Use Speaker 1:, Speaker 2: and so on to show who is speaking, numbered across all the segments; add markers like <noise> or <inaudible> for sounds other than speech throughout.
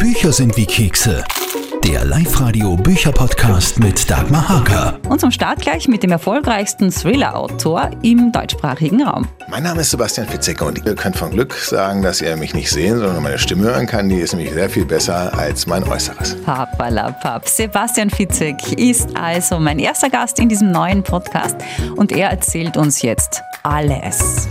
Speaker 1: Bücher sind wie Kekse. Der Live-Radio Bücherpodcast mit Dagmar Hager.
Speaker 2: Und zum Start gleich mit dem erfolgreichsten Thriller-Autor im deutschsprappen Raum.
Speaker 3: Mein Name ist Sebastian Fitzek und ihr könnt von Glück sagen, dass ihr mich nicht sehen, sondern meine Stimme hören kann. Die ist nämlich sehr viel besser als mein Äußeres.
Speaker 2: Papalapap. Sebastian Fitzek ist also mein erster Gast in diesem neuen Podcast und er erzählt uns jetzt alles.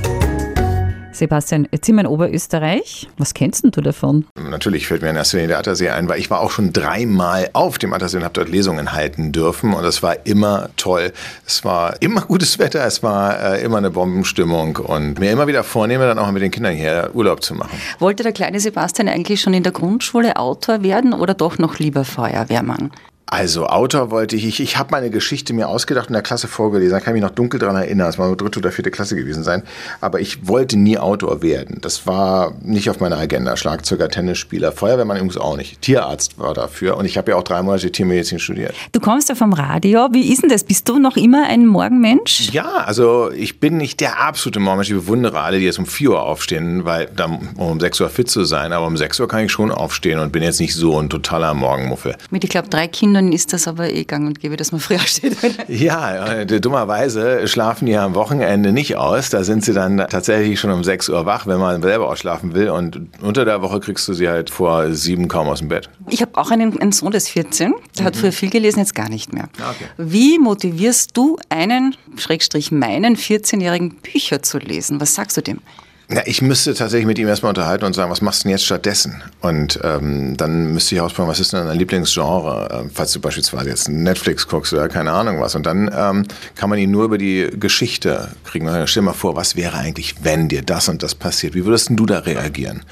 Speaker 2: Sebastian, jetzt sind wir in Oberösterreich. Was kennst du davon?
Speaker 3: Natürlich fällt mir in erster Linie der Attersee ein, weil ich war auch schon dreimal auf dem Attersee und habe dort Lesungen halten dürfen und es war immer toll. Es war immer gutes Wetter, es war äh, immer eine Bombenstimmung und mir immer wieder vornehme, dann auch mit den Kindern hier Urlaub zu machen.
Speaker 2: Wollte der kleine Sebastian eigentlich schon in der Grundschule Autor werden oder doch noch lieber Feuerwehrmann?
Speaker 3: Also Autor wollte ich, ich, ich habe meine Geschichte mir ausgedacht und in der Klasse vorgelesen, da kann ich mich noch dunkel daran erinnern, es war nur dritte oder vierte Klasse gewesen sein, aber ich wollte nie Autor werden. Das war nicht auf meiner Agenda. Schlagzeuger, Tennisspieler, Feuerwehrmann übrigens auch nicht. Tierarzt war dafür und ich habe ja auch drei Monate Tiermedizin studiert.
Speaker 2: Du kommst ja vom Radio, wie ist denn das? Bist du noch immer ein Morgenmensch?
Speaker 3: Ja, also ich bin nicht der absolute Morgenmensch, ich bewundere alle, die jetzt um 4 Uhr aufstehen, weil um um 6 Uhr fit zu sein, aber um 6 Uhr kann ich schon aufstehen und bin jetzt nicht so ein totaler Morgenmuffel.
Speaker 2: Mit, ich glaube, drei Kindern Kindern ist das aber eh gang und gäbe, dass man früher <laughs> steht.
Speaker 3: ja, äh, dummerweise schlafen die am Wochenende nicht aus. Da sind sie dann tatsächlich schon um 6 Uhr wach, wenn man selber ausschlafen will. Und unter der Woche kriegst du sie halt vor sieben kaum aus dem Bett.
Speaker 2: Ich habe auch einen, einen, Sohn, der ist 14. Der mhm. hat früher viel gelesen, jetzt gar nicht mehr.
Speaker 3: Ah, okay.
Speaker 2: Wie motivierst du einen, Schrägstrich meinen, 14-jährigen Bücher zu lesen? Was sagst du dem?
Speaker 3: Na, ich müsste tatsächlich mit ihm erstmal unterhalten und sagen, was machst du denn jetzt stattdessen? Und ähm, dann müsste ich ausprobieren, was ist denn dein Lieblingsgenre, äh, falls du beispielsweise jetzt Netflix guckst oder keine Ahnung was. Und dann ähm, kann man ihn nur über die Geschichte kriegen. Stell dir mal vor, was wäre eigentlich, wenn dir das und das passiert? Wie würdest du da reagieren?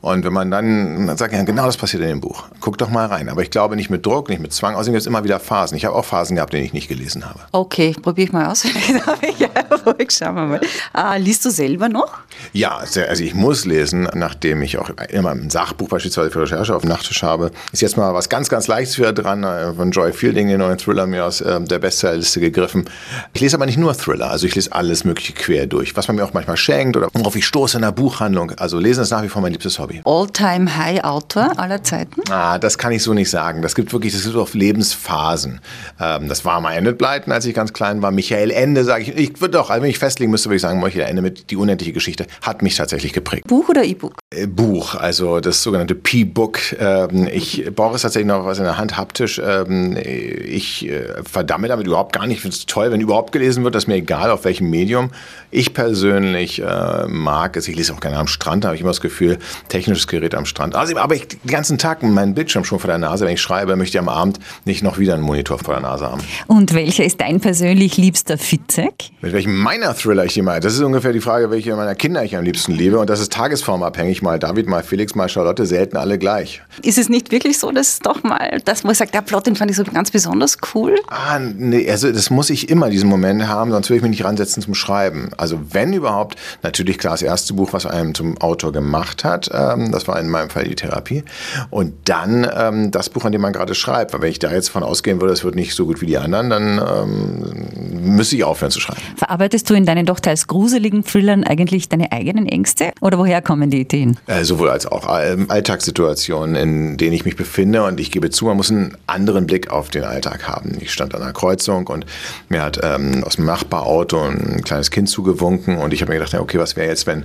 Speaker 3: Und wenn man dann, dann sagt, ja, genau das passiert in dem Buch. Guck doch mal rein. Aber ich glaube nicht mit Druck, nicht mit Zwang. Außerdem gibt es immer wieder Phasen. Ich habe auch Phasen gehabt, die ich nicht gelesen habe.
Speaker 2: Okay, probiere ich mal aus. <laughs> Schauen wir mal. Ah, liest du selber noch?
Speaker 3: Ja, also ich muss lesen, nachdem ich auch immer ein Sachbuch beispielsweise für Recherche auf dem Nachttisch habe. Ist jetzt mal was ganz, ganz Leichtes wieder dran, äh, von Joy Fielding, den neuen Thriller mir aus äh, der Bestsellerliste gegriffen. Ich lese aber nicht nur Thriller, also ich lese alles mögliche quer durch, was man mir auch manchmal schenkt oder worauf ich stoße in der Buchhandlung. Also lesen ist nach wie vor mein liebstes Hobby.
Speaker 2: All-Time-High-Autor aller Zeiten?
Speaker 3: Ah, das kann ich so nicht sagen. Das gibt wirklich, das gibt auf Lebensphasen. Ähm, das war mal Enid Blyton, als ich ganz klein war. Michael Ende, sage ich. Ich würde doch, also wenn ich festlegen müsste, würde ich sagen, Michael Ende mit Die unendliche Geschichte hat mich tatsächlich geprägt.
Speaker 2: Buch oder E-Book?
Speaker 3: Äh, Buch, also das sogenannte P-Book. Ähm, ich brauche es tatsächlich noch was in der Hand, haptisch. Ähm, ich äh, verdamme damit überhaupt gar nicht. Ich finde es toll, wenn überhaupt gelesen wird. Das ist mir egal, auf welchem Medium. Ich persönlich äh, mag es. Ich lese auch gerne am Strand, da habe ich immer das Gefühl, technisches Gerät am Strand. Also, aber ich den ganzen Tag meinen Bildschirm schon vor der Nase. Wenn ich schreibe, möchte ich am Abend nicht noch wieder einen Monitor vor der Nase haben.
Speaker 2: Und welcher ist dein persönlich liebster Fitzek?
Speaker 3: Mit welchem meiner Thriller ich die meine? Das ist ungefähr die Frage, welche meiner Kinder ich am liebsten liebe. Und das ist tagesformabhängig. Mal David, mal Felix, mal Charlotte, selten alle gleich.
Speaker 2: Ist es nicht wirklich so, dass doch mal, das, wo ich sage, der Plot, den fand ich so ganz besonders cool?
Speaker 3: Ah, nee, also das muss ich immer diesen Moment haben, sonst würde ich mich nicht ransetzen zum Schreiben. Also wenn überhaupt, natürlich klar das erste Buch, was einem zum Autor gemacht hat, ähm, das war in meinem Fall die Therapie. Und dann ähm, das Buch, an dem man gerade schreibt. Weil wenn ich da jetzt von ausgehen würde, es wird nicht so gut wie die anderen, dann ähm, müsste ich aufhören zu schreiben.
Speaker 2: Verarbeitest du in deinen doch teils gruseligen Thrillern eigentlich deine eigenen Ängste? Oder woher kommen die Ideen?
Speaker 3: Äh, sowohl als auch ähm, Alltagssituationen, in denen ich mich befinde. Und ich gebe zu, man muss einen anderen Blick auf den Alltag haben. Ich stand an einer Kreuzung und mir hat ähm, aus dem Nachbarauto ein kleines Kind zugewunken. Und ich habe mir gedacht, okay, was wäre jetzt, wenn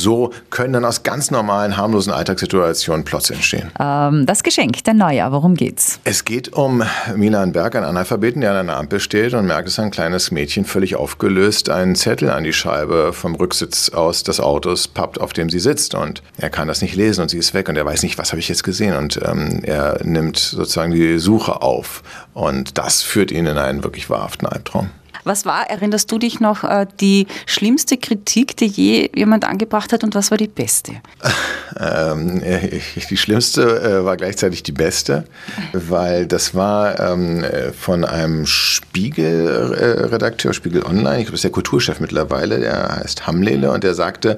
Speaker 3: so können dann aus ganz normalen, harmlosen Alltagssituationen Plots entstehen?
Speaker 2: Ähm, das Geschenk, der Neujahr, worum geht's?
Speaker 3: Es geht um Milan Berg, einen Analphabeten, der an einer Ampel steht und merkt, dass ein kleines Mädchen völlig aufgelöst einen Zettel an die Scheibe vom Rücksitz aus des Autos pappt, auf dem sie sitzt. Und er kann das nicht lesen und sie ist weg und er weiß nicht, was habe ich jetzt gesehen. Und ähm, er nimmt sozusagen die Suche auf. Und das führt ihn in einen wirklich wahrhaften Albtraum.
Speaker 2: Was war, erinnerst du dich noch, äh, die schlimmste Kritik, die je jemand angebracht hat und was war die beste? <laughs>
Speaker 3: Ähm, die schlimmste äh, war gleichzeitig die beste, weil das war ähm, von einem Spiegel-Redakteur, Spiegel Online, ich glaube, das ist der Kulturchef mittlerweile, der heißt Hamlele und der sagte,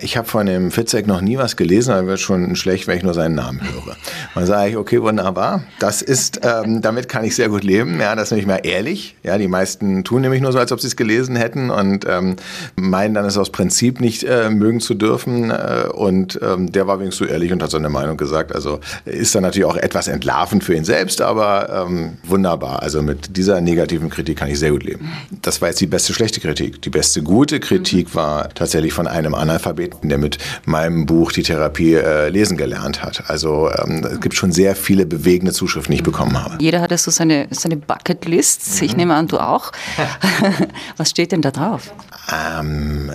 Speaker 3: ich habe von dem Fitzek noch nie was gelesen, aber wird schon schlecht, wenn ich nur seinen Namen höre. Man sage ich, okay, wunderbar, das ist, ähm, damit kann ich sehr gut leben, ja, das ist nämlich mal ehrlich, ja, die meisten tun nämlich nur so, als ob sie es gelesen hätten und ähm, meinen dann es aus Prinzip nicht äh, mögen zu dürfen. Äh, und ähm, der war wenigstens so ehrlich und hat seine Meinung gesagt. Also ist dann natürlich auch etwas entlarvend für ihn selbst, aber ähm, wunderbar. Also mit dieser negativen Kritik kann ich sehr gut leben. Das war jetzt die beste schlechte Kritik. Die beste gute Kritik war tatsächlich von einem Analphabeten, der mit meinem Buch die Therapie äh, lesen gelernt hat. Also ähm, es gibt schon sehr viele bewegende Zuschriften, die ich bekommen habe.
Speaker 2: Jeder hat so seine, seine Bucketlist. Ich nehme an, du auch. <laughs> <laughs> Was steht denn da drauf?
Speaker 3: Ähm,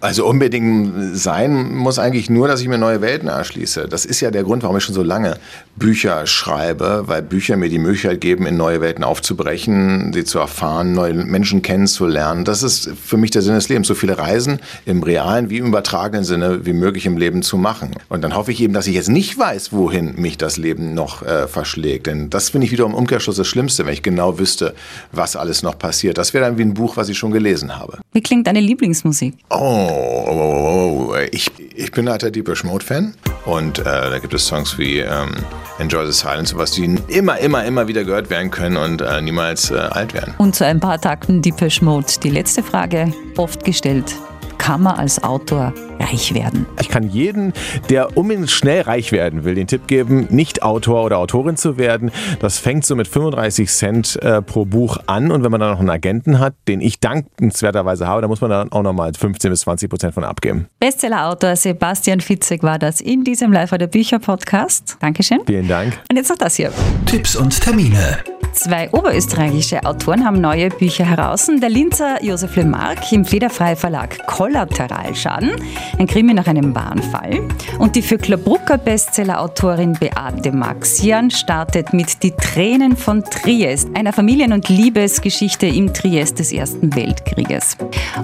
Speaker 3: also unbedingt sein muss eigentlich nur, dass ich mir neue Welten erschließe. Das ist ja der Grund, warum ich schon so lange Bücher schreibe, weil Bücher mir die Möglichkeit geben, in neue Welten aufzubrechen, sie zu erfahren, neue Menschen kennenzulernen. Das ist für mich der Sinn des Lebens, so viele Reisen im realen wie im übertragenen Sinne wie möglich im Leben zu machen. Und dann hoffe ich eben, dass ich jetzt nicht weiß, wohin mich das Leben noch äh, verschlägt. Denn das finde ich wiederum im Umkehrschluss das Schlimmste, wenn ich genau wüsste, was alles noch passiert. Das wäre dann wie ein Buch, was ich schon gelesen habe.
Speaker 2: Wie klingt deine Lieblingsmusik?
Speaker 3: Oh, oh, oh, oh, ich, ich bin halt der Deepish Mode Fan und äh, da gibt es Songs wie ähm, Enjoy the Silence, was die immer, immer, immer wieder gehört werden können und äh, niemals äh, alt werden.
Speaker 2: Und zu ein paar Takten Deepish Mode. Die letzte Frage, oft gestellt. Kann man als Autor reich werden?
Speaker 4: Ich kann jeden, der unbedingt schnell reich werden will, den Tipp geben, nicht Autor oder Autorin zu werden. Das fängt so mit 35 Cent äh, pro Buch an und wenn man dann noch einen Agenten hat, den ich dankenswerterweise habe, dann muss man dann auch nochmal 15 bis 20 Prozent von abgeben.
Speaker 2: Bestsellerautor Sebastian Fitzek war das in diesem Live der Bücher Podcast. Dankeschön.
Speaker 4: Vielen Dank.
Speaker 2: Und jetzt noch das hier.
Speaker 1: Tipps und Termine.
Speaker 2: Zwei oberösterreichische Autoren haben neue Bücher heraus. Der Linzer Josef Lemark im Federfrei Verlag Kollateralschaden, ein Krimi nach einem Bahnfall. Und die für Klabrucker Bestsellerautorin Beate Maxian startet mit Die Tränen von Triest, einer Familien- und Liebesgeschichte im Triest des Ersten Weltkrieges.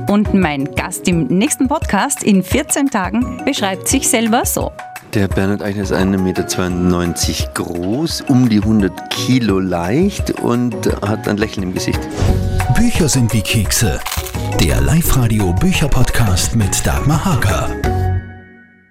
Speaker 2: Und mein Gast im nächsten Podcast in 14 Tagen beschreibt sich selber so.
Speaker 5: Der Bernhard Eichner ist 1,92 Meter groß, um die 100 Kilo leicht und hat ein Lächeln im Gesicht.
Speaker 1: Bücher sind wie Kekse. Der Live-Radio Bücher-Podcast mit Dagmar Hager.